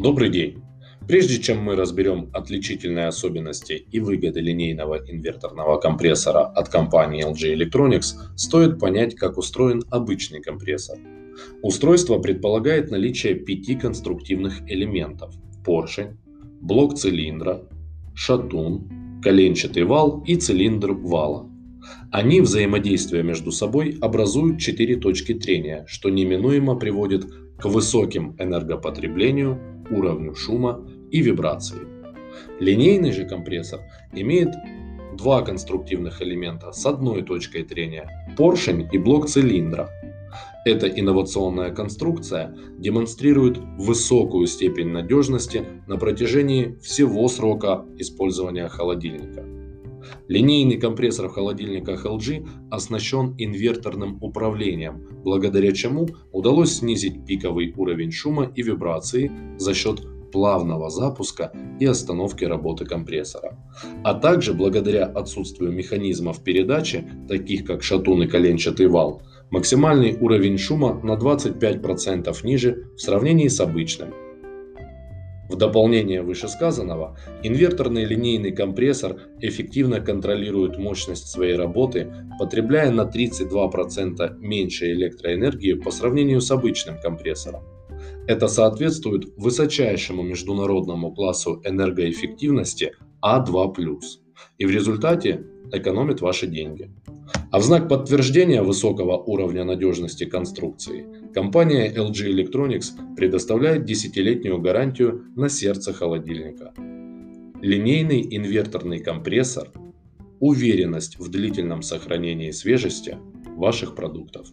Добрый день! Прежде чем мы разберем отличительные особенности и выгоды линейного инверторного компрессора от компании LG Electronics, стоит понять, как устроен обычный компрессор. Устройство предполагает наличие пяти конструктивных элементов – поршень, блок цилиндра, шатун, коленчатый вал и цилиндр вала. Они, взаимодействуя между собой, образуют четыре точки трения, что неминуемо приводит к высоким энергопотреблению, уровню шума и вибрации. Линейный же компрессор имеет два конструктивных элемента с одной точкой трения – поршень и блок цилиндра. Эта инновационная конструкция демонстрирует высокую степень надежности на протяжении всего срока использования холодильника. Линейный компрессор в холодильниках LG оснащен инверторным управлением, благодаря чему удалось снизить пиковый уровень шума и вибрации за счет плавного запуска и остановки работы компрессора. А также благодаря отсутствию механизмов передачи, таких как шатун и коленчатый вал, максимальный уровень шума на 25% ниже в сравнении с обычным. В дополнение вышесказанного, инверторный линейный компрессор эффективно контролирует мощность своей работы, потребляя на 32% меньше электроэнергии по сравнению с обычным компрессором. Это соответствует высочайшему международному классу энергоэффективности А2+, и в результате экономит ваши деньги. А в знак подтверждения высокого уровня надежности конструкции компания LG Electronics предоставляет десятилетнюю гарантию на сердце холодильника. Линейный инверторный компрессор – уверенность в длительном сохранении свежести ваших продуктов.